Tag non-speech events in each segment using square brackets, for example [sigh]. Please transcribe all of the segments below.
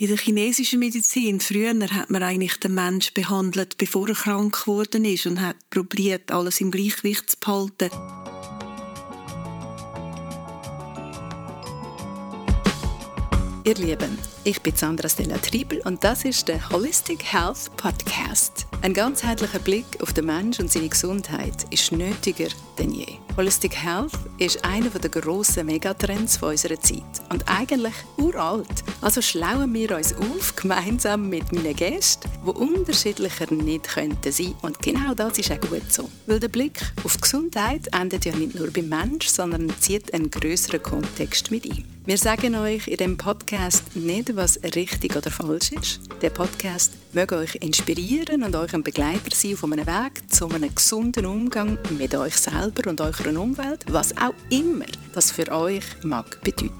In der chinesischen Medizin, früher hat man eigentlich den Menschen behandelt, bevor er krank geworden ist und hat probiert, alles im Gleichgewicht zu behalten. Ihr Lieben, ich bin Sandra Stella Triebel und das ist der Holistic Health Podcast. Ein ganzheitlicher Blick auf den Menschen und seine Gesundheit ist nötiger denn je. Holistic Health ist einer der grossen Megatrends unserer Zeit und eigentlich uralt. Also schlauen wir uns auf, gemeinsam mit meinen Gästen, die unterschiedlicher nicht könnten sein. Und genau das ist auch gut so. Weil der Blick auf die Gesundheit endet ja nicht nur beim Mensch, sondern zieht einen größeren Kontext mit ein. Wir sagen euch in dem Podcast nicht, was richtig oder falsch ist. Der Podcast möge euch inspirieren und euch ein Begleiter sein auf einem Weg zu einem gesunden Umgang mit euch selber und eurer Umwelt, was auch immer das für euch mag bedeuten.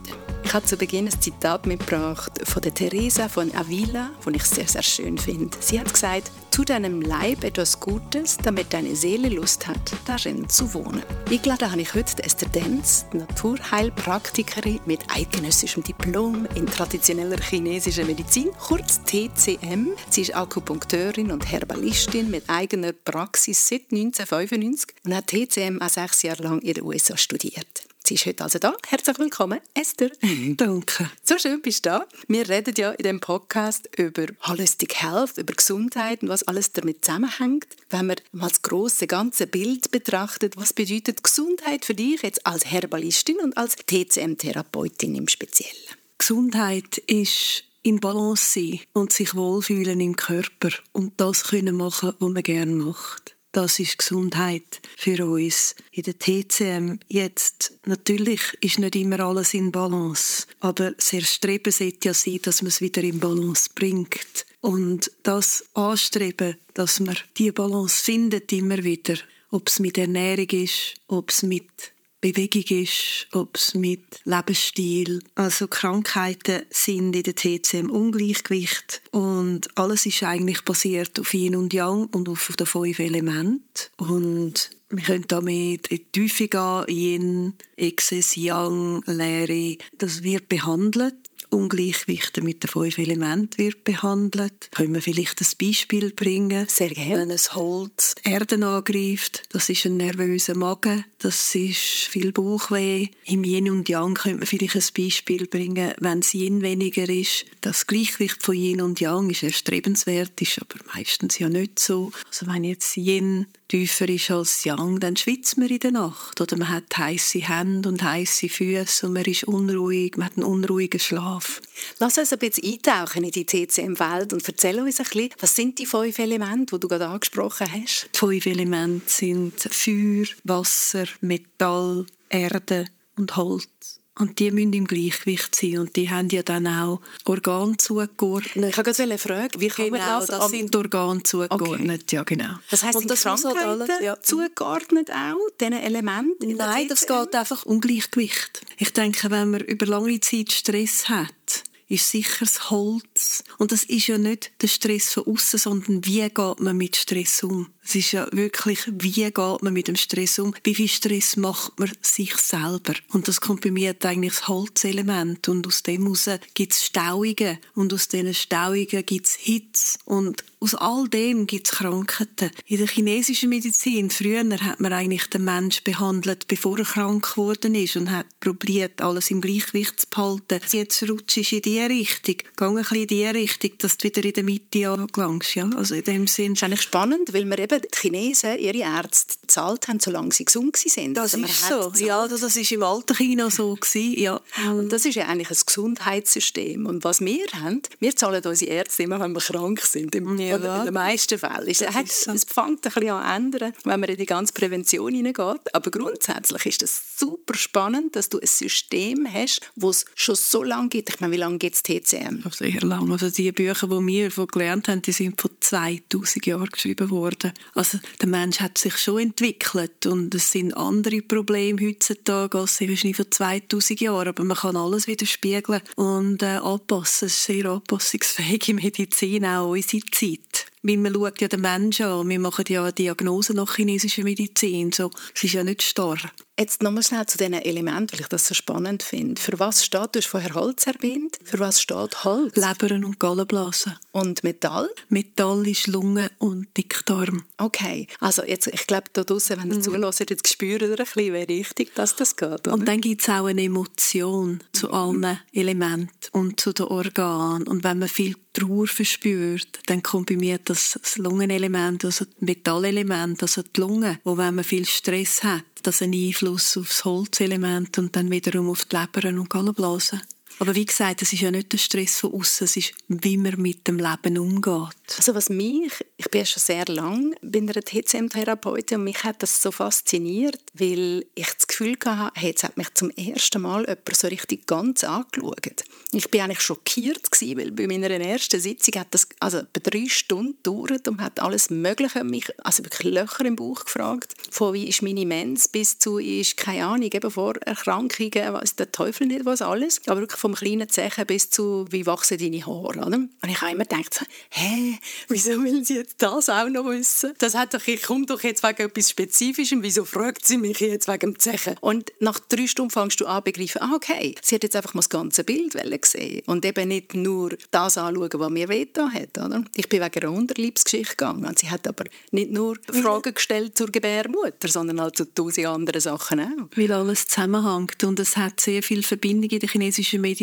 Ich habe zu Beginn ein Zitat mitgebracht von der Teresa von Avila, das ich sehr, sehr schön finde. Sie hat gesagt, tu deinem Leib etwas Gutes, damit deine Seele Lust hat, darin zu wohnen. Eingeladen habe ich heute Esther Denz, Naturheilpraktikerin mit eidgenössischem Diplom in traditioneller chinesischer Medizin, kurz TCM. Sie ist Akupunkteurin und Herbalistin mit eigener Praxis seit 1995 und hat TCM auch sechs Jahre lang in den USA studiert. Sie ist heute also da. Herzlich willkommen, Esther. Danke. So schön bist du da. Wir reden ja in dem Podcast über Holistic Health, über Gesundheit und was alles damit zusammenhängt. Wenn man mal das große ganze Bild betrachtet, was bedeutet Gesundheit für dich jetzt als Herbalistin und als TCM-Therapeutin im Speziellen? Gesundheit ist in Balance sein und sich wohlfühlen im Körper und das können machen, was man gerne macht. Das ist Gesundheit für uns. In der TCM jetzt, natürlich ist nicht immer alles in Balance, aber sehr Streben sollte ja sein, dass man es wieder in Balance bringt. Und das Anstreben, dass man die Balance findet immer wieder, ob es mit Ernährung ist, ob es mit Bewegung ist, ob es mit Lebensstil. Also Krankheiten sind in der TCM Ungleichgewicht und alles ist eigentlich basiert auf Yin und Yang und auf den fünf Elementen. Und wir können damit in die Tiefe gehen, Yin, Exzess, Yang, Leere. Das wird behandelt Ungleichgewichte mit den fünf Elementen wird behandelt. Können wir vielleicht ein Beispiel bringen? Sehr gerne. Wenn ein Holz Erde angreift, das ist ein nervöser Magen, das ist viel Bauchweh. Im Yin und Yang könnte man vielleicht ein Beispiel bringen, wenn es Yin weniger ist. Das Gleichgewicht von Yin und Yang ist erstrebenswert, ist aber meistens ja nicht so. Also wenn jetzt Yin tiefer ist als Yang, dann schwitzt man in der Nacht. Oder man hat heiße Hände und heiße Füße und man ist unruhig, man hat einen unruhigen Schlaf. Lass uns ein bisschen eintauchen in die TCM-Welt und erzähl uns ein bisschen, was sind die fünf Elemente, die du gerade angesprochen hast? Die fünf Elemente sind Feuer, Wasser, Metall, Erde und Holz. Und die müssen im Gleichgewicht sein. Und die haben ja dann auch Organe zugeordnet. Ich habe gerade eine Frage. Wie kann genau, man das? das sind Organe zugeordnet, okay. ja genau. Das heisst, sind das Krankheiten alles, ja. zugeordnet auch, diesen Elementen? Nein, das geht einfach um Gleichgewicht. Ich denke, wenn man über lange Zeit Stress hat, ist sicher das Holz. Und das ist ja nicht der Stress von außen, sondern wie geht man mit Stress um? Es ist ja wirklich, wie geht man mit dem Stress um? Wie viel Stress macht man sich selber? Und das mir eigentlich das Holzelement. Und aus dem heraus gibt es Stauungen. Und aus diesen Stauungen gibt es Hitze. Und aus all dem gibt es Krankheiten. In der chinesischen Medizin, früher hat man eigentlich den Menschen behandelt, bevor er krank geworden ist und hat probiert, alles im Gleichgewicht zu behalten. Jetzt rutschst du in die Richtung, geh ein bisschen in die Richtung, dass du wieder in der Mitte angelangst. Ja? Also in dem Sinn. Das ist eigentlich spannend, weil wir eben die Chinesen ihre Ärzte gezahlt haben, solange sie gesund waren. Das also ist so. Ja, das war im alten China so. Gewesen. Ja. Und das ist ja eigentlich ein Gesundheitssystem. Und was wir haben, wir zahlen unsere Ärzte immer, wenn wir krank sind. Im, ja, in den meisten Fällen. Es, hat, so. es fängt ein bisschen an ändern, wenn man in die ganze Prävention hineingeht. Aber grundsätzlich ist es super spannend, dass du ein System hast, das es schon so lange gibt. Ich meine, wie lange gibt es TCM? Sehr lange. Also die Bücher, die wir gelernt haben, die sind vor 2000 Jahren geschrieben worden. Also der Mensch hat sich schon entwickelt und es sind andere Probleme heutzutage als wahrscheinlich vor 2000 Jahren, aber man kann alles wieder spiegeln und äh, anpassen. Es ist sehr anpassungsfähige Medizin, auch unsere Zeit. Weil man schaut ja den Menschen an. Wir machen ja Diagnosen nach chinesischer Medizin. So, es ist ja nicht starr. Jetzt nochmal schnell zu diesen Elementen, weil ich das so spannend finde. Für was steht, du hast vorher Holz erwähnt, für was steht Holz? Leberen und Gallenblasen. Und Metall? Metall ist Lunge und Dickdarm. Okay, also jetzt, ich glaube, da draußen, wenn ihr mhm. zuhört, jetzt spürt ihr ein bisschen, wie richtig dass das geht. Oder? Und dann gibt es auch eine Emotion zu mhm. allen Elementen und zu den Organen. Und wenn man viel Trauer verspürt, dann mir das, das Lungenelement, also das Metallelement, also die Lunge, wo wenn man viel Stress hat, das einen Einfluss auf das Holzelement und dann wiederum auf die Leber und Gallenblasen. Aber wie gesagt, es ist ja nicht der Stress von außen, es ist, wie man mit dem Leben umgeht. Also was mich, ich bin ja schon sehr lange bei einer TCM-Therapeutin und mich hat das so fasziniert, weil ich das Gefühl hatte, jetzt hat mich zum ersten Mal jemand so richtig ganz angeschaut. Ich bin eigentlich schockiert gewesen, weil bei meiner ersten Sitzung hat das also drei Stunden gedauert und hat alles Mögliche mich, also wirklich Löcher im Bauch gefragt, von wie ist meine Mens bis zu ist keine Ahnung eben vor Erkrankungen, was der Teufel nicht was alles, aber wirklich vom kleinen Zechen bis zu wie wachsen deine Haare, oder? Und ich habe immer gedacht, hä, wieso will sie jetzt das auch noch wissen? Das hat doch, ich komme doch jetzt wegen etwas Spezifischem, wieso fragt sie mich jetzt wegen dem Zechen? Und nach drei Stunden fängst du an begreifen, ah, okay, sie hat jetzt einfach mal das ganze Bild gesehen und eben nicht nur das anschauen, was mir wehgetan hat, oder? Ich bin wegen einer Unterliebsgeschichte gegangen und sie hat aber nicht nur Fragen gestellt zur Gebärmutter, sondern halt zu tausend anderen Sachen auch. Weil alles zusammenhängt und es hat sehr viel Verbindung in der chinesischen Medizin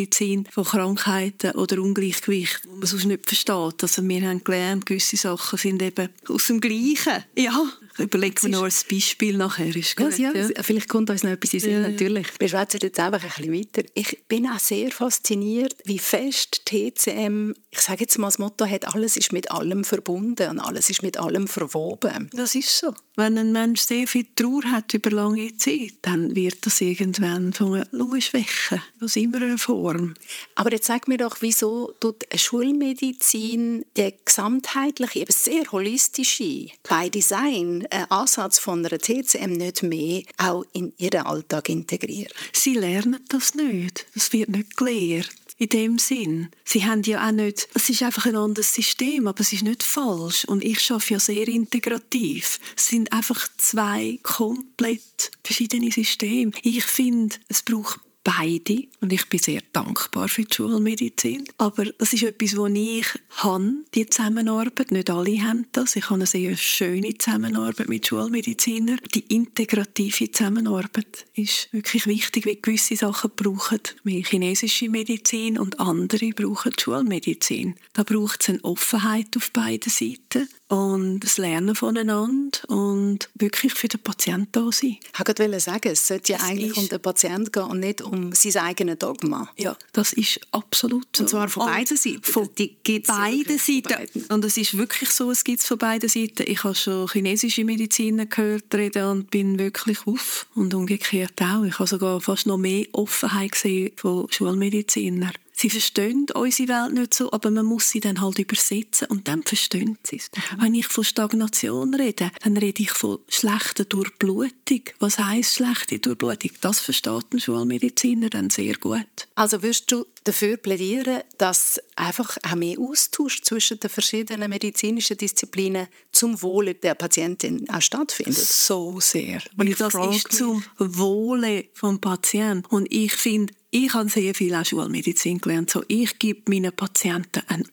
von Krankheiten oder Ungleichgewicht, die man sonst nicht versteht. Also wir haben gelernt, gewisse Sachen sind eben aus dem Gleichen. Ja, Überlegen wir noch ein Beispiel nachher. Ist gut, ja, ja. Vielleicht kommt uns noch etwas in Sinn, ja, natürlich. Wir schwätzen jetzt einfach ein bisschen weiter. Ich bin auch sehr fasziniert, wie fest TCM, ich sage jetzt mal das Motto hat, alles ist mit allem verbunden und alles ist mit allem verwoben. Das ist so. Wenn ein Mensch sehr viel Trauer hat über lange Zeit, dann wird das irgendwann von einer schwächen. Das ist immer eine Form. Aber jetzt sag mir doch, wieso tut eine Schulmedizin die gesamtheitliche, eben sehr holistische, by Design einen Ansatz von einer TCM nicht mehr auch in ihren Alltag integrieren? Sie lernen das nicht. Das wird nicht gelehrt in dem Sinn. Sie haben ja auch nicht, es ist einfach ein anderes System, aber es ist nicht falsch. Und ich schaffe ja sehr integrativ. Es sind einfach zwei komplett verschiedene Systeme. Ich finde, es braucht beide. Und ich bin sehr dankbar für die Schulmedizin. Aber das ist etwas, wo ich habe, die Zusammenarbeit. Nicht alle haben das. Ich habe eine sehr schöne Zusammenarbeit mit Schulmedizinern. Die integrative Zusammenarbeit ist wirklich wichtig, weil gewisse Sachen brauchen mehr chinesische Medizin und andere brauchen Schulmedizin. Da braucht es eine Offenheit auf beiden Seiten und das Lernen voneinander und wirklich für den Patienten da sein. Ich wollte sagen, es sollte ja eigentlich ist, um den Patienten gehen und nicht um sein eigenes Dogma. Ja, das ist absolut so. Und zwar von beiden Seiten. Von die gibt's beiden Seiten. Und es ist wirklich so, es gibt es von beiden Seiten. Ich habe schon chinesische Mediziner gehört reden und bin wirklich auf. Und umgekehrt auch. Ich habe sogar fast noch mehr Offenheit gesehen von Schulmedizinern. Sie verstehen unsere Welt nicht so, aber man muss sie dann halt übersetzen und dann verstehen sie es. Mhm. Wenn ich von Stagnation rede, dann rede ich von schlechter Durchblutung. Was heisst schlechte Durchblutung? Das versteht ein Schulmediziner dann sehr gut. Also wirst du dafür plädieren, dass einfach auch mehr Austausch zwischen den verschiedenen medizinischen Disziplinen zum Wohle der Patientin auch stattfindet? So sehr. Und das ist zum Wohle vom Patienten. Und ich finde, ich habe sehr viel auch Schulmedizin gelernt. So, ich gebe meinen Patienten eine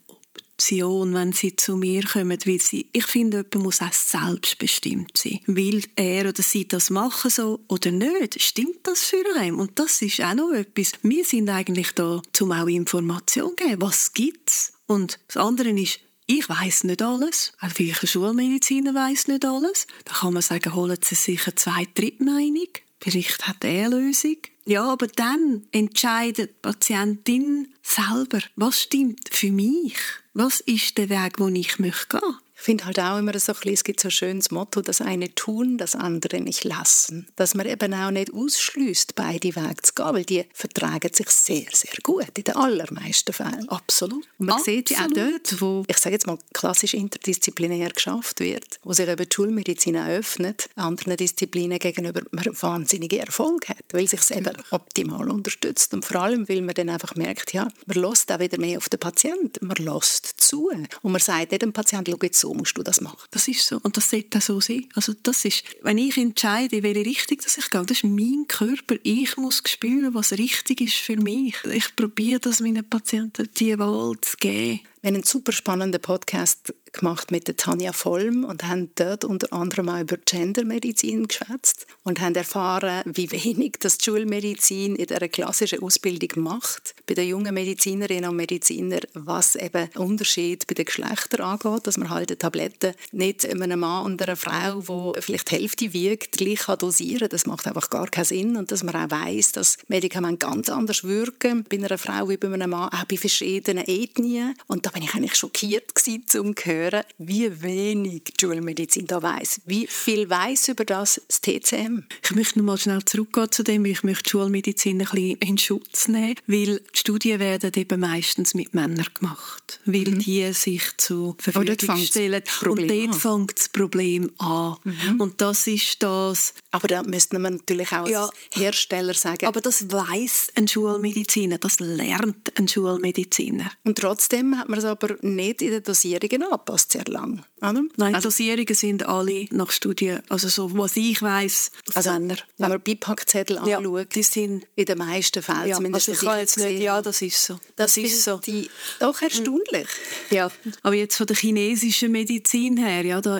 Option, wenn sie zu mir kommen, weil sie, ich finde, jemand muss auch selbstbestimmt sein. Will er oder sie das machen so oder nicht? Stimmt das für einen? Und das ist auch noch etwas. Wir sind eigentlich da, um auch Informationen zu geben. Was gibt's? Und das andere ist, ich weiß nicht alles. Auch ein Schulmediziner weiß nicht alles. Da kann man sagen, holen Sie sich eine Zwei-Dritt-Meinung. Vielleicht hat er eine Lösung. Ja, aber dann entscheidet die Patientin selber, was stimmt für mich? Was ist der Weg, wo ich möchte gehen? Ich finde halt auch immer so ein bisschen, es gibt so ein schönes Motto, das eine tun, das andere nicht lassen. Dass man eben auch nicht ausschließt, beide Wege zu gehen, weil die vertragen sich sehr, sehr gut, in den allermeisten Fällen. Absolut. Und man Absolut. sieht ja auch dort, wo, ich sage jetzt mal, klassisch interdisziplinär geschafft wird, wo sich eben die Schulmedizin öffnet, anderen Disziplinen gegenüber man wahnsinnige Erfolg hat, weil sich es eben optimal unterstützt. Und vor allem, weil man dann einfach merkt, ja, man lässt auch wieder mehr auf den Patienten, man lässt zu. Und man sagt dem Patienten, schau jetzt so musst du das machen. Das ist so und das sollte auch so sein. Also das ist, wenn ich entscheide, in welche Richtung dass ich gehe, das ist mein Körper. Ich muss spüren, was richtig ist für mich. Ich probiere das meinen Patienten die Wahl zu geben. Wir haben einen super spannenden Podcast gemacht mit der Tanja Vollm und haben dort unter anderem auch über Gendermedizin geschwätzt und haben erfahren, wie wenig das die Schulmedizin in dieser klassischen Ausbildung macht. Bei den jungen Medizinerinnen und Medizinern, was eben Unterschied bei den Geschlechtern angeht, dass man halt eine Tablette nicht einem Mann und einer Frau, die vielleicht die Hälfte wiegt, gleich dosieren kann. Das macht einfach gar keinen Sinn. Und dass man auch weiss, dass Medikamente ganz anders wirken bei einer Frau wie bei einem Mann, auch bei verschiedenen Ethnien. Und bin ich eigentlich schockiert gewesen, um zu hören, wie wenig die Schulmedizin da weiß. Wie viel weiß über das das TCM? Ich möchte noch mal schnell zurückgehen zu dem, ich möchte die Schulmedizin ein bisschen in Schutz nehmen, weil die Studien werden eben meistens mit Männern gemacht, weil mhm. die sich zur Verfügung stellen. Und dort fängt das Problem an. Mhm. Und das ist das... Aber da müsste man natürlich auch ja, als Hersteller sagen... Aber das weiß ein Schulmediziner, das lernt ein Schulmediziner. Und trotzdem hat man es aber nicht in den Dosierungen angepasst, sehr lang. Oder? Nein, also, Dosierungen sind alle nach Studien, also so, was ich weiss, also, wenn man Beipackzettel ja, anschaut, die sind in den meisten Fällen ja, zumindest also ich kann jetzt nicht, ja, das ist so. Das, das ist so. Die, doch erstaunlich. Ja, aber jetzt von der chinesischen Medizin her, ja, da,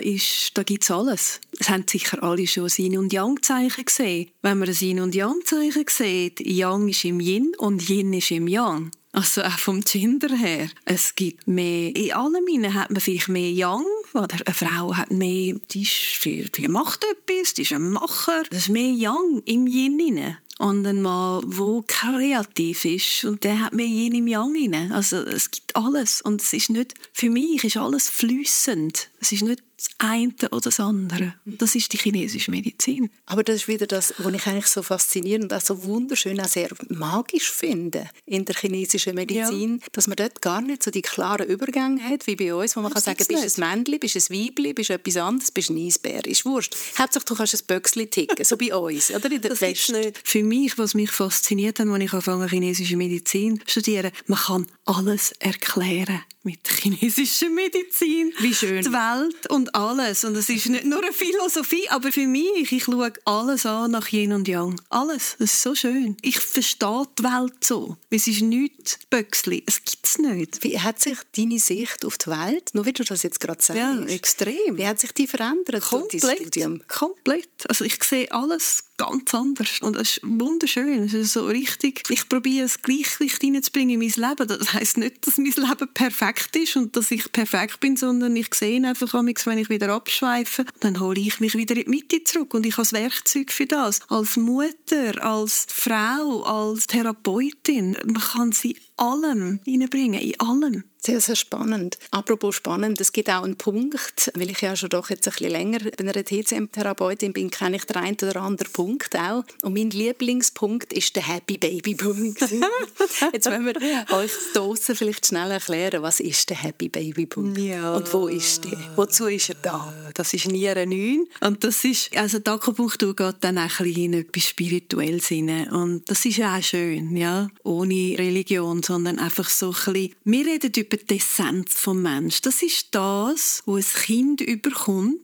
da gibt es alles. Es haben sicher alle schon Yin- und Yang-Zeichen gesehen. Wenn man ein Yin- und Yang-Zeichen sieht, Yang ist im Yin und Yin ist im Yang. Also auch vom Gender her. Es gibt mehr, in allen Minen hat man vielleicht mehr Young, oder eine Frau hat mehr, die, ist, die macht etwas, die ist ein Macher. Das ist mehr Young im Yin und ein Mann, der kreativ ist und der hat mehr Yin im Yang rein. Also es gibt alles und es ist nicht, für mich ist alles flüssend. Es ist nicht das eine oder das andere. Das ist die chinesische Medizin. Aber das ist wieder das, was ich eigentlich so faszinierend und auch so wunderschön, auch sehr magisch finde in der chinesischen Medizin, ja. dass man dort gar nicht so die klaren Übergänge hat, wie bei uns, wo man das kann sagen, bist du ein Männchen, bist du ein Weibchen, bist du etwas anderes, bist du ein Eisbär, ist wurscht. Hauptsache, du kannst ein Böckchen ticken, so bei uns, oder in der das West. Nicht. Für mich, was mich fasziniert hat, als ich angefangen chinesische Medizin studieren, man kann alles erklären mit chinesischer Medizin. Wie schön. Die Welt und alles. Und es ist nicht nur eine Philosophie, aber für mich, ich schaue alles an nach Yin und Yang. Alles. Das ist so schön. Ich verstehe die Welt so. Es ist nichts Böckli. Es gibt es nicht. Wie hat sich deine Sicht auf die Welt, nur wie du das jetzt gerade sagst, ja, extrem. Wie hat sich die verändert Komplett. Komplett. Also ich sehe alles ganz anders. Und es ist wunderschön. Es ist so richtig, ich probiere das Gleichgewicht hineinzubringen in mein Leben. Das heisst nicht, dass mein Leben perfekt ist und dass ich perfekt bin, sondern ich sehe einfach, wenn ich wieder abschweife, dann hole ich mich wieder in die Mitte zurück. Und ich habe das Werkzeug für das. Als Mutter, als Frau, als Therapeutin. Man kann sie allem hineinbringen, in allem. Sehr, sehr spannend. Apropos spannend, es gibt auch einen Punkt, weil ich ja schon doch jetzt ein bisschen länger bei einer TCM-Therapeutin bin, kenne ich den einen oder anderen Punkt auch. Und mein Lieblingspunkt ist der Happy Baby Punkt. [laughs] jetzt wollen wir euch draussen vielleicht schnell erklären, was ist der Happy Baby Punkt ja. und wo ist der? Wozu ist er da? Das ist Niere 9 und das ist, also die Akupunktur geht dann auch ein bisschen in etwas Spirituelles hinein und das ist auch schön, ja, ohne Religion, sondern einfach so ein bisschen, wir reden über die Essenz vom Mensch. Das ist das, wo ein Kind überkommt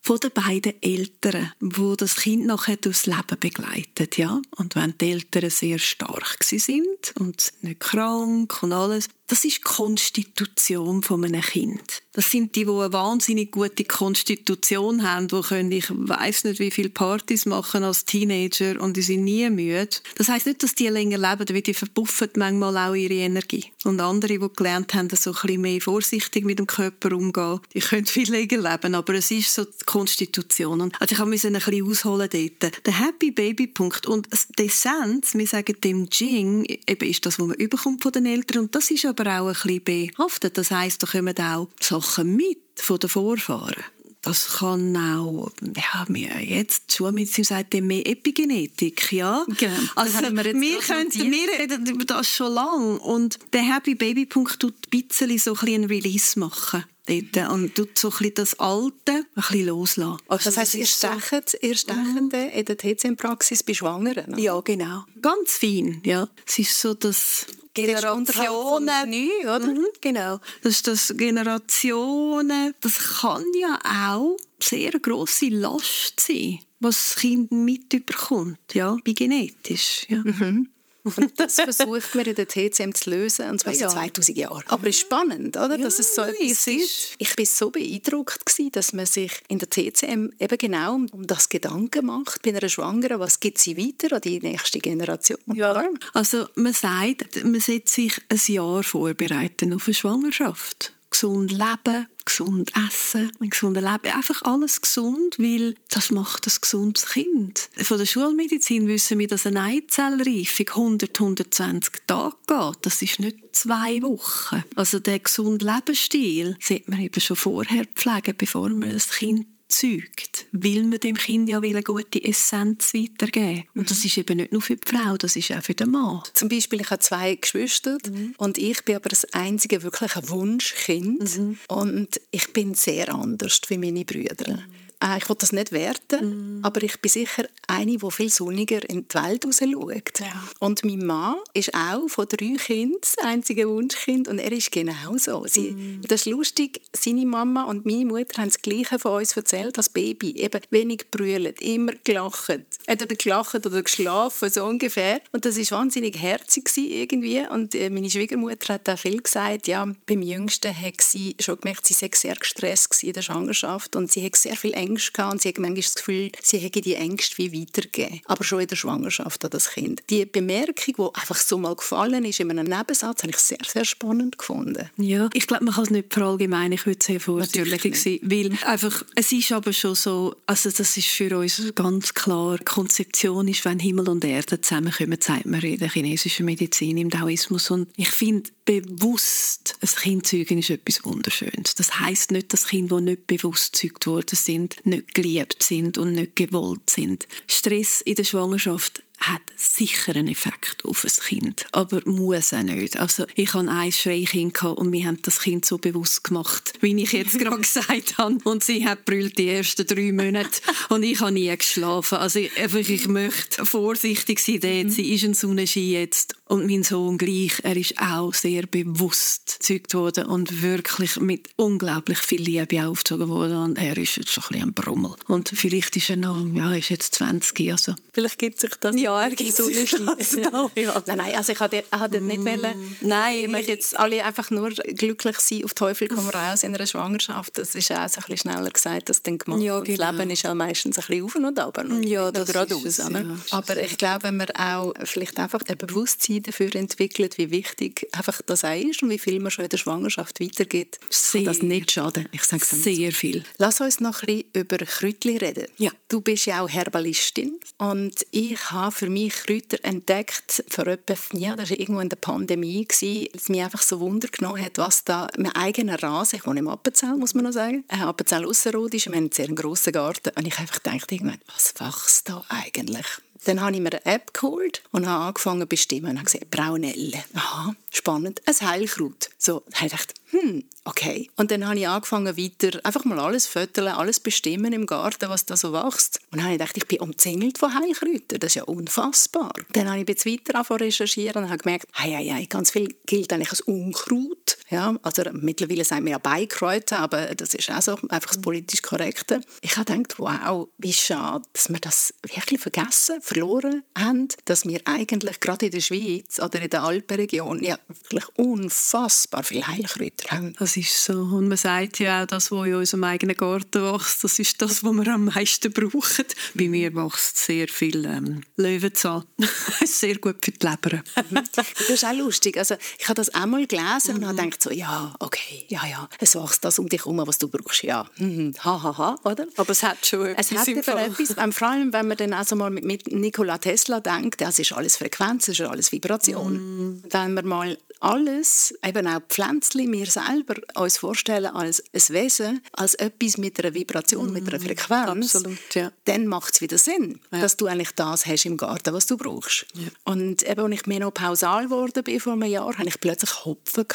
von den beiden Eltern, wo das Kind nachher durchs Leben begleitet, ja. Und wenn die Eltern sehr stark sind und nicht krank und alles, das ist die Konstitution von einem Kind. Das sind die, die eine wahnsinnig gute Konstitution haben, die können, ich weiß nicht, wie viele Partys machen als Teenager und die sind nie müde. Das heißt nicht, dass die länger leben, weil die verpuffen manchmal auch ihre Energie. Und andere, die gelernt haben, so ein bisschen mehr vorsichtig mit dem Körper umgehen, die können viel länger leben, aber es ist so die Konstitution. Also ich musste ein bisschen ausholen dort. Der Happy Baby Punkt und die Essenz, wir sagen dem Jing, eben ist das, was man überkommt von den Eltern und das ist aber auch ein bisschen behaftet. Das heisst, da kommen auch Sachen mit von den Vorfahren. Das kann auch, ja, wir jetzt Schulmedizin sagt mehr Epigenetik, ja. Genau. Also wir, wir, können, wir reden über das schon lange und der Happy Baby Punkt tut ein bisschen so ein Release machen dort und tut so ein das Alte ein bisschen loslassen. Also das heisst, ihr stechet, ihr stechet mhm. in der TCM-Praxis bei Schwangeren? Ja, genau. Ganz fein, ja. Es ist so, dass Generationen. Nie, oder? Mhm, genau. Das ist das Generationen. Das kann ja auch sehr grosse Last sein, was das Kind mitbekommt, ja, bei genetisch. Ja. Mhm. Und [laughs] das versucht man in der TCM zu lösen, und zwar ja. seit 2000 Jahren. Aber es ist spannend, oder? Ja, dass es so etwas ist. Ich war so beeindruckt, gewesen, dass man sich in der TCM eben genau um das Gedanken macht, bei einer Schwangeren, was gibt sie weiter an die nächste Generation? Ja. Also man sagt, man sollte sich ein Jahr vorbereiten auf eine Schwangerschaft gesund leben, gesund essen, ein gesundes Leben. Einfach alles gesund, weil das macht ein gesundes Kind. Von der Schulmedizin wissen wir, dass eine Eizellreifung 100, 120 Tage geht. Das ist nicht zwei Wochen. Also der gesunde Lebensstil sollte man eben schon vorher pflegen, bevor man das Kind zeugt, will man dem Kind ja eine gute Essenz weitergeben. Und das ist eben nicht nur für die Frau, das ist auch für den Mann. Zum Beispiel, ich habe zwei Geschwister mhm. und ich bin aber das einzige wirkliche Wunschkind. Mhm. Und ich bin sehr anders wie meine Brüder. Mhm. Äh, ich will das nicht werten, mm. aber ich bin sicher eine, die viel sonniger in die Welt raus schaut. Ja. Und mein Mann ist auch von drei Kindern das einzige Wunschkind und er ist genauso. Sie, mm. Das ist lustig, seine Mama und meine Mutter haben das Gleiche von uns erzählt als Baby. Eben wenig brüllt, immer gelacht. Entweder gelacht oder geschlafen, so ungefähr. Und das war wahnsinnig herzig irgendwie. Und äh, meine Schwiegermutter hat auch viel gesagt, ja, beim Jüngsten hat sie schon gemerkt, sie sei sehr gestresst in der Schwangerschaft und sie hat sehr viel Ängste Ängste gehabt und sie hat manchmal das Gefühl, sie hätte die Ängste wie weitergegeben. Aber schon in der Schwangerschaft an das Kind. Die Bemerkung, die einfach so mal gefallen ist in einem Nebensatz, habe ich sehr, sehr spannend gefunden. Ja, ich glaube, man kann es nicht verallgemeinern. Ich würde sehr vorsichtig sein, weil einfach, es ist aber schon so, also das ist für uns ganz klar, Konzeption ist, wenn Himmel und Erde zusammenkommen, sagt man in der chinesischen Medizin, im Taoismus. Und ich finde, bewusst ein Kind zeugen ist etwas Wunderschönes. Das heißt nicht, dass Kinder, die nicht bewusst gezeugt worden sind, nicht geliebt sind und nicht gewollt sind. Stress in der Schwangerschaft hat sicher einen Effekt auf ein Kind, aber muss auch nicht. Also ich hatte ein Schreikind und wir haben das Kind so bewusst gemacht, wie ich jetzt [laughs] gerade gesagt habe. Und sie hat brüllt die ersten drei Monate und ich habe nie geschlafen. Also ich, einfach, ich möchte vorsichtig sein dort. Sie ist ein Sonnenschein jetzt und mein Sohn gleich. Er ist auch sehr bewusst gezeugt worden und wirklich mit unglaublich viel Liebe aufgezogen worden. Und er ist jetzt schon ein bisschen ein Brummel. Und vielleicht ist er noch, ja, ist jetzt 20, also. Vielleicht gibt sich das ja, er gibt so ja. ja. Nein, nein, also ich hatte, ich nicht mm. wollen. Nein, ich möchte jetzt alle einfach nur glücklich sein, auf Teufel komm raus in einer Schwangerschaft. Das ist auch ein bisschen schneller gesagt als dann gemacht. Ja, genau. Das Leben ist ja meistens ein bisschen auf und ab. Ja, das geradeaus. Es, ja. Aber ich glaube, wenn man auch vielleicht einfach ein Bewusstsein dafür entwickelt, wie wichtig einfach das auch ist und wie viel man schon in der Schwangerschaft weitergibt, sehr, das nicht schaden. Ich sage sehr viel. Lass uns noch ein bisschen über Kräutchen reden. Ja. Du bist ja auch Herbalistin und ich habe für mich Kräuter entdeckt, vor etwa, ja, das war irgendwo in der Pandemie, gewesen, es mich einfach so Wunder genommen hat, was da mein eigener Rasen, ich wohne im Appenzell, muss man noch sagen, äh, Appenzell Ausserrhodisch, wir haben einen sehr grossen Garten und ich einfach gedacht, irgendwann, was wächst da eigentlich? Dann habe ich mir eine App geholt und habe angefangen zu bestimmen. Und habe gesagt, Braunelle. Aha, spannend. Ein Heilkraut. So, habe ich gedacht, hm, okay. Und dann habe ich angefangen weiter, einfach mal alles föteln, alles bestimmen im Garten, was da so wächst. Und dann habe ich gedacht, ich bin umzingelt von Heilkräutern. Das ist ja unfassbar. Dann habe ich jetzt weiter angefangen recherchieren und habe gemerkt, hey, hey, hey, ganz viel gilt eigentlich als Unkraut. Ja, also mittlerweile sagen wir ja Beikräuter, aber das ist auch so einfach das politisch Korrekte. Ich habe gedacht, wow, wie schade, dass wir das wirklich vergessen, verloren haben, dass wir eigentlich gerade in der Schweiz oder in der Alpenregion ja wirklich unfassbar viel Heilkräuter haben. Das ist so. Und man sagt ja auch, das, was in unserem eigenen Garten wächst, das ist das, was wir am meisten brauchen. Bei mir wächst sehr viel ähm, Löwenzahn. [laughs] sehr gut für die Leber. [laughs] das ist auch lustig. Also, ich habe das einmal gelesen und habe gedacht, denkt so, ja, okay, ja, ja, es wächst das um dich herum, was du brauchst, ja, mhm. ha, ha, ha, oder? Aber es hat schon etwas. Es hat etwas, ähm, vor allem, wenn man dann also mal mit, mit Nikola Tesla denkt, das ist alles Frequenz, das ist alles Vibration. Mm. Wenn man mal alles, eben auch Pflänzchen, wir selber uns vorstellen als ein Wesen, als etwas mit einer Vibration, mit einer Frequenz, Absolut, ja. dann macht es wieder Sinn, ja. dass du eigentlich das hast im Garten, was du brauchst. Ja. Und eben, als ich menopausal geworden bin vor einem Jahr, hatte ich plötzlich Hopfen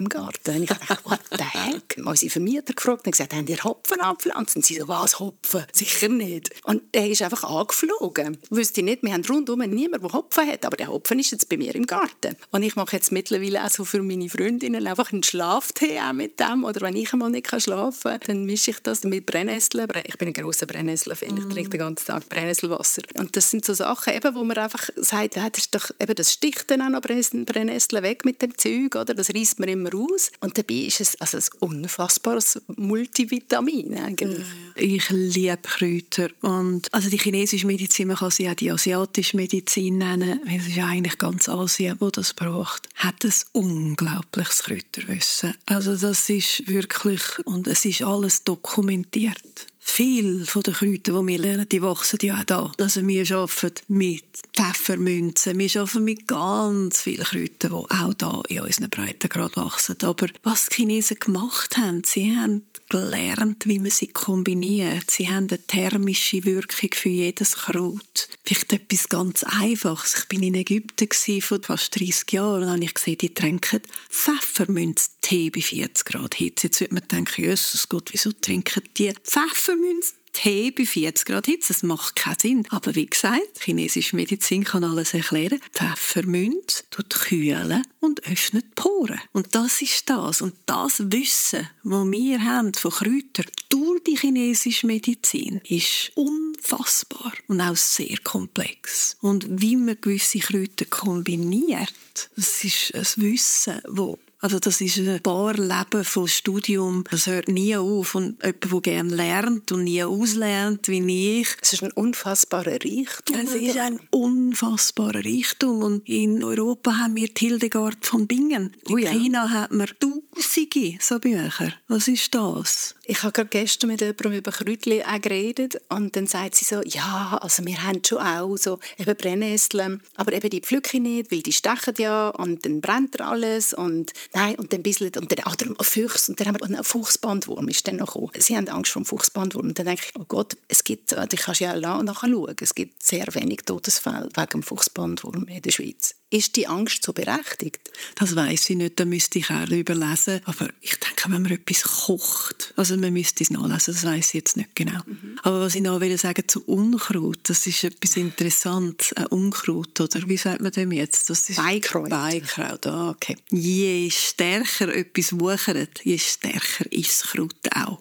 im Garten. Und ich dachte, what the hä? Unsere Vermieter gefragt und gesagt, haben ihr Hopfen abpflanzt? Und sie so, was Hopfen? Sicher nicht. Und der ist einfach angeflogen. Wüsste ich nicht, wir haben rundum niemanden, der Hopfen hat, aber der Hopfen ist jetzt bei mir im Garten. Und ich mache jetzt mittlerweile auch so für meine Freundinnen einfach einen Schlaftee auch mit dem. Oder wenn ich einmal nicht schlafen kann, dann mische ich das mit Brennnesseln. Ich bin ein grosser Brennnesselfan. Ich trinke den ganzen Tag Brennnesselwasser. Und das sind so Sachen, eben, wo man einfach sagt, ja, das, ist doch, eben, das sticht dann auch noch Brennnesseln weg mit dem Zeug, oder? das reißt man immer aus. Und dabei ist es also ein unfassbares Multivitamin eigentlich. Ich liebe Kräuter. Und also die chinesische Medizin, man kann sie auch die asiatische Medizin nennen, es ist eigentlich ganz Asien, wo das braucht, hat ein unglaubliches Kräuterwissen. Also das ist wirklich, und es ist alles dokumentiert. Viele von den Kräutern, die wir lernen, die wachsen ja auch da. Also wir arbeiten mit Pfeffermünzen, wir arbeiten mit ganz vielen Kräutern, die auch da in unseren Breitengrad wachsen. Aber was die Chinesen gemacht haben, sie haben gelernt, wie man sie kombiniert. Sie haben eine thermische Wirkung für jedes Kraut. Vielleicht etwas ganz Einfaches. Ich bin in Ägypten vor fast 30 Jahren und ich gesehen, die trinken Pfefferminztee bei 40 Grad Hitze. Jetzt würde man denken, Jesus Gott, wieso trinken die Pfefferminztee? Tee bei 40 Grad Hitze. Das macht keinen Sinn. Aber wie gesagt, chinesische Medizin kann alles erklären. Pfefferminz tut kühlen und öffnet Poren. Und das ist das. Und das Wissen, das wir haben von Kräutern durch die chinesische Medizin, ist unfassbar und auch sehr komplex. Und wie man gewisse Kräuter kombiniert, das ist ein Wissen, das also das ist ein paar Leben von Studium. Das hört nie auf. Und jemand, der gerne lernt und nie auslernt, wie ich. Es ist ein unfassbarer Reichtum. Es ist ein unfassbarer Reichtum. Und in Europa haben wir die Hildegard von Bingen. In oh ja. China hat man tausende so Bücher. Was ist das? Ich habe gerade gestern mit jemandem über Kräutchen geredet und dann sagt sie so, ja, also wir haben schon auch so eben Brennnesseln, aber eben die pflücke ich nicht, weil die stechen ja und dann brennt alles und nein, und dann ein bisschen, und dann, ah, Füchs, und dann haben wir einen Fuchsbandwurm ist dann noch gekommen. Sie haben Angst vor dem Fuchsbandwurm. Und dann denke ich, oh Gott, es gibt, äh, du kannst ja nachher schauen, es gibt sehr wenig Todesfälle wegen dem Fuchsbandwurm in der Schweiz. Ist die Angst so berechtigt? Das weiß ich nicht, da müsste ich auch überlesen. Aber ich denke, wenn man etwas kocht, also man müsste es nachlesen, das weiß ich jetzt nicht genau. Mhm. Aber was ich noch will sagen zu Unkraut, das ist etwas Interessantes. Ein Unkraut, oder wie sagt man dem jetzt? Das ist Beikraut. Beikraut, ah, okay. Je stärker etwas wuchert, je stärker ist das Kraut auch.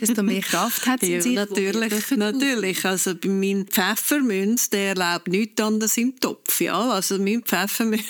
Desto mehr Kraft hat ja, Natürlich, natürlich. Also bei meinem Pfeffermünz, der erlaubt nichts anderes im Topf. Ja? Also mein Pfeffermünz,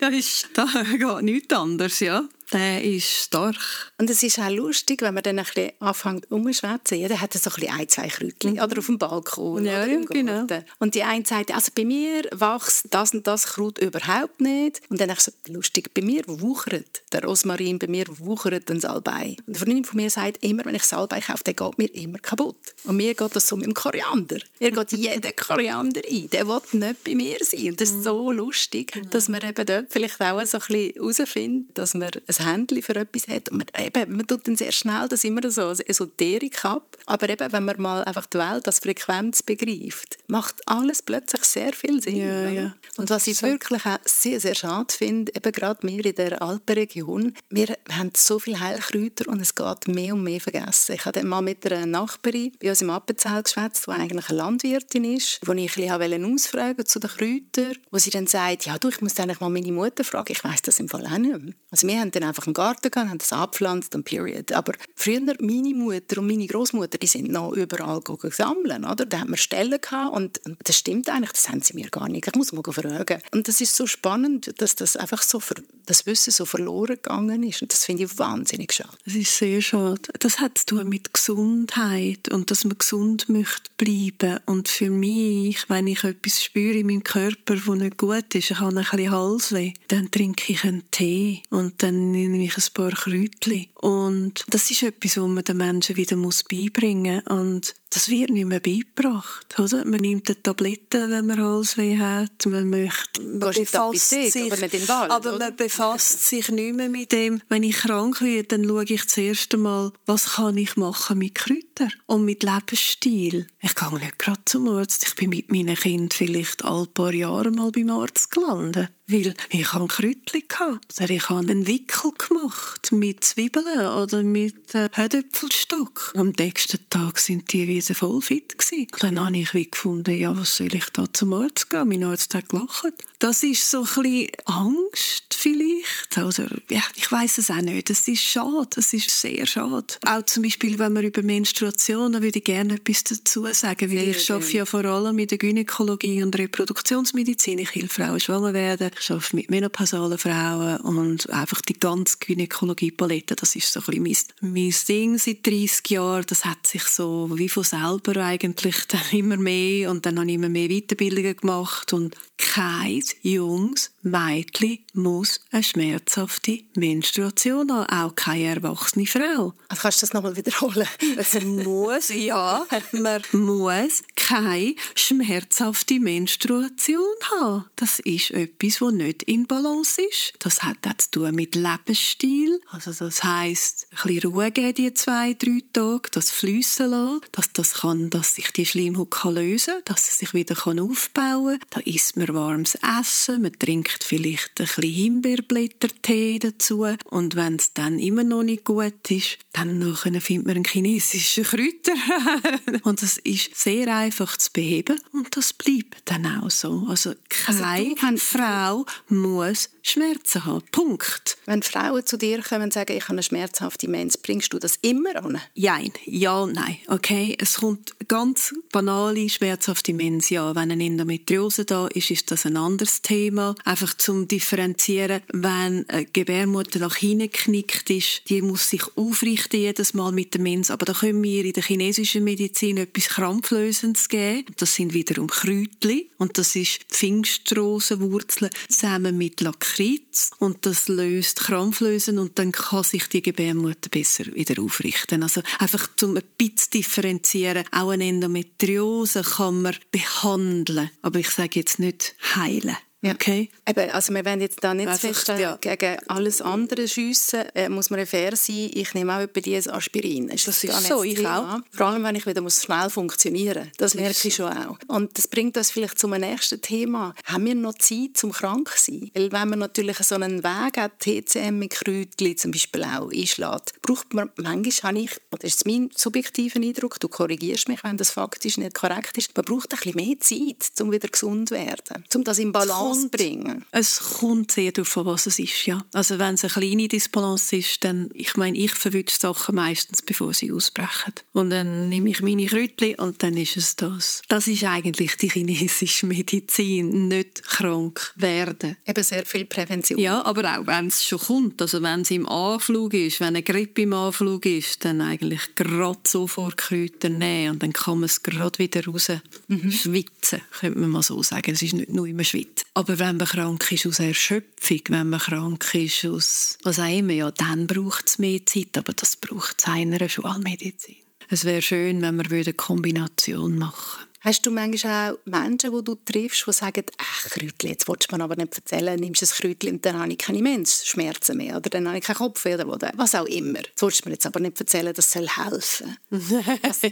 da [laughs] ist da geht nichts anderes. Ja? Der ist stark. Und es ist auch lustig, wenn man dann ein bisschen anfängt umzuschwätzen. Jeder hat so ein, bisschen ein zwei Kräutchen oder auf dem Balkon ja, oder im genau. Und die eine sagt, also bei mir wächst das und das Kraut überhaupt nicht. Und dann ist so lustig, bei mir wuchert der Rosmarin, bei mir wuchert ein Salbei. Und eine Freundin von mir sagt immer, wenn ich Salbei kaufe, der geht mir immer kaputt. Und mir geht das so mit dem Koriander. Er geht jeden Koriander ein. Der will nicht bei mir sein. Und das ist so lustig, dass man eben dort vielleicht auch so ein bisschen herausfindet, dass man ein Händchen für etwas hat. Und man, eben, man tut dann sehr schnell das immer so als Esoterik ab. Aber eben, wenn man mal einfach die Welt als Frequenz begreift, macht alles plötzlich sehr viel Sinn. Ja, ja. Und was ich wirklich auch sehr, sehr schade finde, eben gerade wir in der Alpenregion, wir haben so viele Heilkräuter und es geht mehr und mehr vergessen. Ich habe mal mit einer Nachbarin bei uns im Appenzell geschwätzt, die eigentlich eine Landwirtin ist, wo ich ein bisschen ausfragen zu den Kräutern, wo sie dann sagt, ja du, ich muss eigentlich mal meine Mutter fragen, ich weiß das im Fall auch nicht mehr. Also wir haben dann einfach einen Garten gehabt, haben das abgepflanzt und period. Aber früher, meine Mutter und meine Großmutter, die sind noch überall sammeln, oder? Da haben wir Stellen gehabt und, und, das stimmt eigentlich, das haben sie mir gar nicht. Ich muss mal fragen. Und das ist so spannend, dass das einfach so, das Wissen so verloren gegangen ist und das finde ich wahnsinnig schade. Das ist sehr schade. Das hat zu tun mit Gesundheit und dass man gesund möchte bleiben und für mich, wenn ich etwas spüre in meinem Körper, das nicht gut ist, ich habe ein bisschen Halsweh, dann trinke ich einen Tee und dann nehme ich ein paar Kräutchen. Und das ist etwas, was man den Menschen wieder beibringen muss. Und das wird nicht mehr beigebracht. Oder? Man nimmt eine Tablette, wenn man Halsweh hat. Man möchte, man befasst sich, aber, Wald, aber man befasst sich nicht mehr mit dem. Wenn ich krank werde, dann schaue ich zuerst einmal, was kann ich machen mit Kräutern und mit Lebensstil. Ich gehe nicht gerade zum Arzt. Ich bin mit meinen Kindern vielleicht alle paar Jahre mal beim Arzt gelandet. Weil ich hatte Kräutchen oder ich habe einen Wickel gemacht mit Zwiebeln oder mit äh, Hödöpfelstock. Am nächsten Tag sind die Wiesen voll fit gewesen. Dann habe ich wie gefunden, ja, was soll ich da zum Arzt gehen? Mein Arzt hat gelacht. Das ist so ein bisschen Angst vielleicht. Also, ja, ich weiß es auch nicht. Es ist schade. Es ist sehr schade. Auch zum Beispiel, wenn wir über Menstruation, da würde ich gerne etwas dazu sagen, weil ich arbeite ja vor allem mit der Gynäkologie und Reproduktionsmedizin. Ich helfe Frauen schwanger werden. Ich arbeite mit menopausalen Frauen und einfach die ganze Gynäkologie-Palette. Das ist so ein bisschen mein, mein Ding seit 30 Jahren. Das hat sich so wie von selber eigentlich [laughs] dann immer mehr und dann habe ich immer mehr Weiterbildungen gemacht und kein junges Mädchen muss eine schmerzhafte Menstruation haben, auch keine erwachsene Frau. Also kannst du das nochmal wiederholen? [laughs] Es muss, ja, man muss keine schmerzhafte Menstruation haben. Das ist etwas, das nicht in Balance ist. Das hat auch zu tun mit Lebensstil. Also das heisst, ein bisschen Ruhe geben die zwei, drei Tage, das fließen lassen, dass das kann, dass sich die Schleimhaut lösen kann, dass sie sich wieder aufbauen kann. Da isst man warmes Essen, man trinkt vielleicht ein bisschen Himbeerblättertee dazu und wenn es dann immer noch nicht gut ist, dann findet man einen chinesischen Kräuter. [laughs] und das ist sehr einfach zu beheben und das bleibt dann auch so. Also keine also Frau muss Schmerzen haben. Punkt. Wenn Frauen zu dir kommen und sagen, ich habe eine schmerzhafte Mens, bringst du das immer an? Nein, ja, nein. Okay, es kommt ganz banale schmerzhafte Mens. Ja, wenn eine Endometriose da ist, ist das ein anderes Thema. Einfach zum differenzieren, wenn eine Gebärmutter nach hinten geknickt ist, die muss sich aufrichten jedes Mal mit der Mens. Aber da können wir in der chinesischen Medizin etwas Krampflösendes geben. Das sind wiederum Kräutchen und das ist Pfingstrosenwurzeln zusammen mit Lakritz und das löst Krampflösen und dann kann sich die Gebärmutter besser wieder aufrichten. Also einfach zum ein bisschen differenzieren. Auch eine Endometriose kann man behandeln, aber ich sage jetzt nicht heilen. Ja. Okay. Eben, also wir wollen jetzt da nicht Einfach, fest ja. gegen alles andere schiessen, äh, muss man fair sein. Ich nehme auch etwa dieses Aspirin. Ist das, das ist so, ich auch. Vor allem, wenn ich wieder muss schnell funktionieren muss. Das, das merke ich schon auch. Und das bringt uns vielleicht zum nächsten Thema. Haben wir noch Zeit zum krank zu sein? Weil wenn man natürlich so einen Weg hat, TCM mit Kräutchen zum Beispiel auch einschlägt, braucht man, manchmal habe ich, oder ist mein subjektiver Eindruck, du korrigierst mich, wenn das faktisch nicht korrekt ist, man braucht ein bisschen mehr Zeit, um wieder gesund zu werden, um das in Balance bringen? Es kommt sehr darauf an, was es ist, ja. Also wenn es eine kleine Disbalance ist, dann, ich meine, ich verwünsche Sachen meistens, bevor sie ausbrechen. Und dann nehme ich meine Kräutchen und dann ist es das. Das ist eigentlich die chinesische Medizin, nicht krank werden. Eben sehr viel Prävention. Ja, aber auch wenn es schon kommt, also wenn es im Anflug ist, wenn eine Grippe im Anflug ist, dann eigentlich gerade sofort Kräuter nehmen und dann kann man es gerade wieder raus mhm. schwitzen, könnte man mal so sagen. Es ist nicht nur immer schwitzen. Aber wenn man krank ist aus Erschöpfung, wenn man krank ist aus was auch immer, ja, dann braucht es mehr Zeit, aber das braucht es einer Schulmedizin. Es wäre schön, wenn wir eine Kombination machen würden. Hast du manchmal auch Menschen, die du triffst, die sagen, ach, Kräutchen, jetzt willst du mir aber nicht erzählen, nimmst du ein Kräutchen und dann habe ich keine Menschschmerzen mehr oder dann habe ich keinen Kopfweh oder was auch immer. Das willst du mir jetzt aber nicht erzählen, das soll helfen. [laughs] also,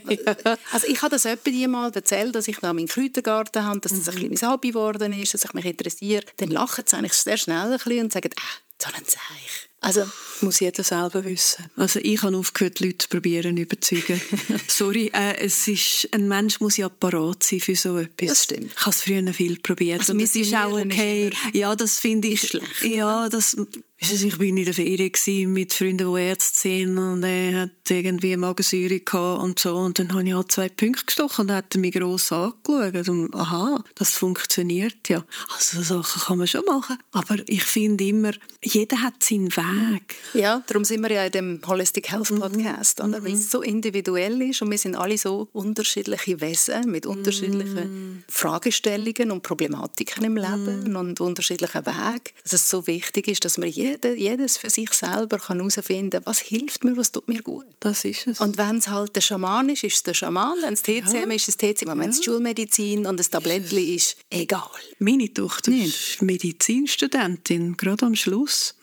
also ich habe das jemand mal erzählt, dass ich noch meinen Kräutergarten habe, dass das ein kleines Hobby geworden ist, dass ich mich interessiere. Dann lachen sie eigentlich sehr schnell ein bisschen und sagen, ach, so ein Zeichen. Also muss jeder selber wissen. Also ich habe aufgehört, Leute zu probieren überzeugen. [laughs] Sorry, äh, es ist, ein Mensch muss ja parat sein für so etwas. Das stimmt. Ich habe es früher viel probiert. Also, es ist auch okay. Ja, das finde ich. Schlecht. Ja, das ich war in der Ferien mit Freunden, die Ärzte sind und er hat irgendwie Magensäure gehabt und so und dann habe ich halt zwei Punkte gestochen und hat mich gross angeschaut und aha, das funktioniert ja. Also so Sachen kann man schon machen, aber ich finde immer, jeder hat seinen Weg. Ja, darum sind wir ja in dem Holistic Health mhm. Podcast, mhm. weil es so individuell ist und wir sind alle so unterschiedliche Wesen mit unterschiedlichen mhm. Fragestellungen und Problematiken im Leben mhm. und unterschiedlichen Wegen, dass es so wichtig ist, dass wir jeder, jedes für sich selber kann herausfinden, was hilft mir, was tut mir gut. Das ist es. Und wenn es halt der Schaman ist, ist es der Schaman. Wenn es TCM ja. ist, ist es TCM. Wenn es ja. Schulmedizin und ein Tablettchen ist, egal. Meine Tochter ist Medizinstudentin, gerade am Schluss.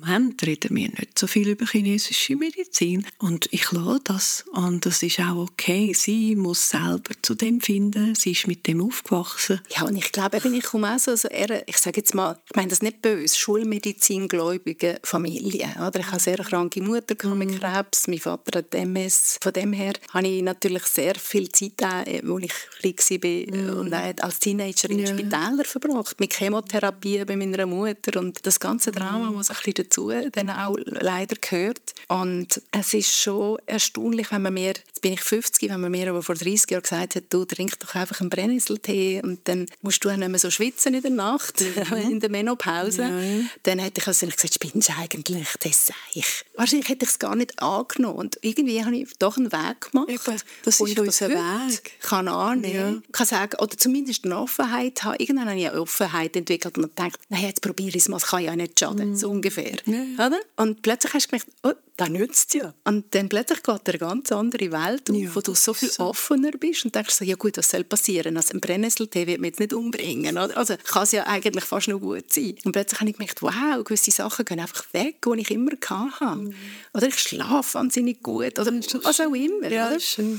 Moment reden wir nicht so viel über chinesische Medizin. Und ich lasse das. Und das ist auch okay. Sie muss selber zu dem finden. Sie ist mit dem aufgewachsen. Ja, und ich glaube, ich komme auch so, also eher, ich sage jetzt mal, ich meine das nicht böse, Schulmedizin-gläubige Familie. Oder? Ich habe eine sehr kranke Mutter mit mhm. Krebs, mein Vater hat MS. Von dem her habe ich natürlich sehr viel Zeit, als ich klein war ja. und als Teenager in ja. Spitälern verbracht. Mit Chemotherapie bei meiner Mutter und das ganze Drama, was ein bisschen dazu dann auch leider gehört. Und es ist schon erstaunlich, wenn man mir, jetzt bin ich 50, wenn man mir aber vor 30 Jahren gesagt hat, du trink doch einfach einen Brennnesseltee und dann musst du auch nicht mehr so schwitzen in der Nacht, mhm. [laughs] in der Menopause. Ja. Dann hätte ich also gesagt, spinnst du eigentlich, das sei ich. Wahrscheinlich hätte ich es gar nicht angenommen. Und irgendwie habe ich doch einen Weg gemacht. Ja, das ist unser Weg. Kann annehmen. Ja. Kann sagen, oder zumindest eine Offenheit haben. Irgendwann habe ich eine Offenheit entwickelt und gedacht, jetzt probiere ich es mal, es kann ja nicht schaden, mhm. so ungefähr. Ja. Oder? Und plötzlich hast du gemerkt, oh, das nützt ja. Und dann plötzlich geht eine ganz andere Welt auf, ja, wo du so viel so. offener bist und denkst so, ja gut, was soll passieren? Also ein Brennnesseltee wird mich jetzt nicht umbringen. Also kann es ja eigentlich fast noch gut sein. Und plötzlich habe ich gemerkt, wow, gewisse Sachen gehen einfach weg, die ich immer hatte. Mhm. Oder ich schlafe wahnsinnig gut. Oder was auch immer. Ja,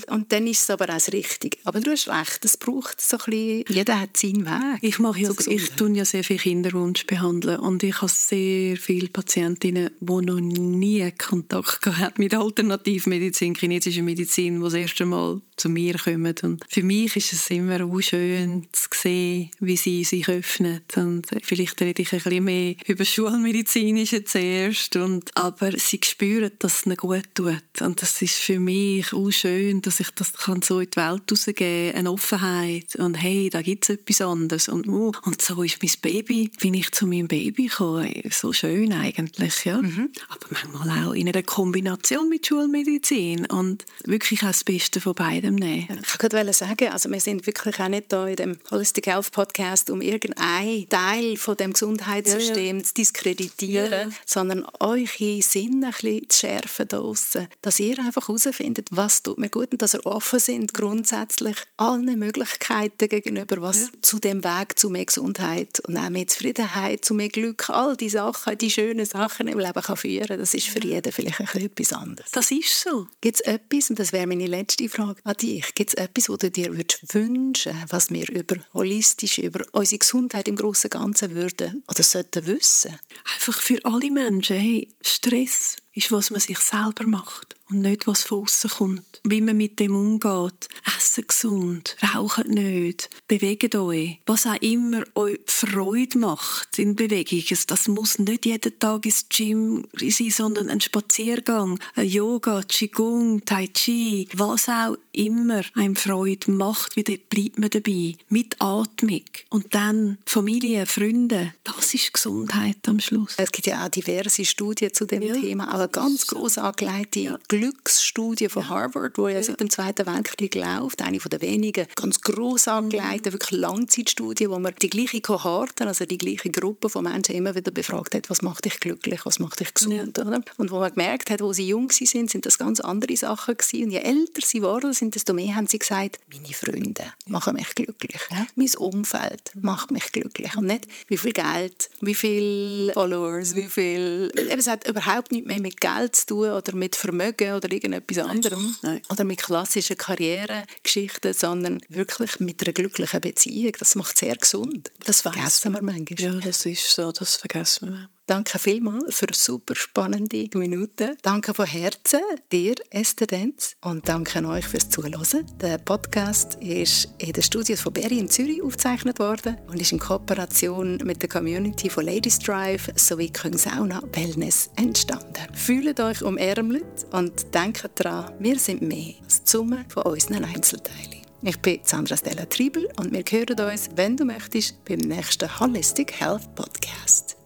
und dann ist es aber auch das Richtige. Aber du hast recht, es braucht so ein bisschen, jeder hat seinen Weg. Ich mache ja, ich tue ja sehr viele Kinderwunsch behandeln und ich habe sehr viele Patientinnen, die noch nie Kontakt gehabt mit Alternativmedizin, chinesischer Medizin, die das erste Mal zu mir kommen. Und für mich ist es immer auch schön zu sehen, wie sie sich öffnen. Und vielleicht rede ich ein bisschen mehr über Schulmedizinische zuerst. Und, aber sie spüren, dass es ihnen gut tut. Und das ist für mich auch schön, dass ich das kann so in die Welt rausgeben kann. Eine Offenheit. Und hey, da gibt es etwas anderes. Und, uh, und so ist mein Baby, bin ich zu meinem Baby gekommen. So schön eigentlich, ja. Mhm. Aber manchmal auch in einer Kombination mit Schulmedizin. Und wirklich auch das Beste von beiden jedem nehmen. Ich wollte sagen, also wir sind wirklich auch nicht da in dem Holistic Health Podcast, um irgendeinen Teil von dem Gesundheitssystem ja, ja. zu diskreditieren, ja. sondern eure Sinne ein bisschen zu schärfen draussen, dass ihr einfach herausfindet, was tut mir gut und dass ihr offen sind grundsätzlich allen Möglichkeiten gegenüber, was zu dem Weg zu mehr Gesundheit und auch mehr Zufriedenheit, zu mehr Glück, all die Sachen, die schönen Sachen im Leben kann führen. Das ist für jeden vielleicht ein bisschen etwas anderes. Das ist so. Gibt es etwas, und das wäre meine letzte Frage an dich. Gibt es etwas, was du dir wünschen was wir über holistisch, über unsere Gesundheit im Großen und Ganzen würden oder sollten wissen? Einfach für alle Menschen. Hey, Stress ist, was man sich selber macht und nicht, was von außen kommt. Wie man mit dem umgeht. Essen gesund, rauchen nicht, bewegt euch. Was auch immer euch Freude macht in Bewegung. Das muss nicht jeden Tag ins Gym sein, sondern ein Spaziergang, ein Yoga, Qigong, Tai Chi, was auch immer einem Freude macht, wieder bleibt man dabei. Mit Atmung. Und dann Familie, Freunde. Das ist Gesundheit am Schluss. Es gibt ja auch diverse Studien zu dem ja. Thema, eine ganz groß angelegte ja. Glücksstudie von Harvard, die ja seit dem Zweiten Weltkrieg läuft. Eine von der wenigen ganz groß angelegten, wirklich Langzeitstudien, wo man die gleiche Kohorte, also die gleiche Gruppe von Menschen immer wieder befragt hat, was macht dich glücklich, was macht dich gesund. Ja. Oder? Und wo man gemerkt hat, wo sie jung sind, sind das ganz andere Sachen gewesen. Und je älter sie waren, sind desto mehr haben sie gesagt, meine Freunde machen mich glücklich. Ja. Mein Umfeld macht mich glücklich. Und nicht, wie viel Geld, wie viele Followers, wie viel... Es hat überhaupt nichts mehr mit Geld zu tun oder mit Vermögen oder irgendetwas anderem. Nein. Oder mit klassischen Karrieregeschichten, sondern wirklich mit einer glücklichen Beziehung. Das macht sehr gesund. Das vergessen wir manchmal. Ja, das ist so, das vergessen wir. Danke vielmals für super spannende Minuten. Danke von Herzen dir, Esther Denz, und danke euch fürs Zuhören. Der Podcast ist in den Studios von Berry in Zürich aufgezeichnet worden und ist in Kooperation mit der Community von Ladies Drive sowie Köln Sauna Wellness entstanden. Fühlt euch umärmelt und denkt daran, wir sind mehr als die Summe von unseren Einzelteilen. Ich bin Sandra Stella Triebel und wir hören uns, wenn du möchtest, beim nächsten Holistic Health Podcast.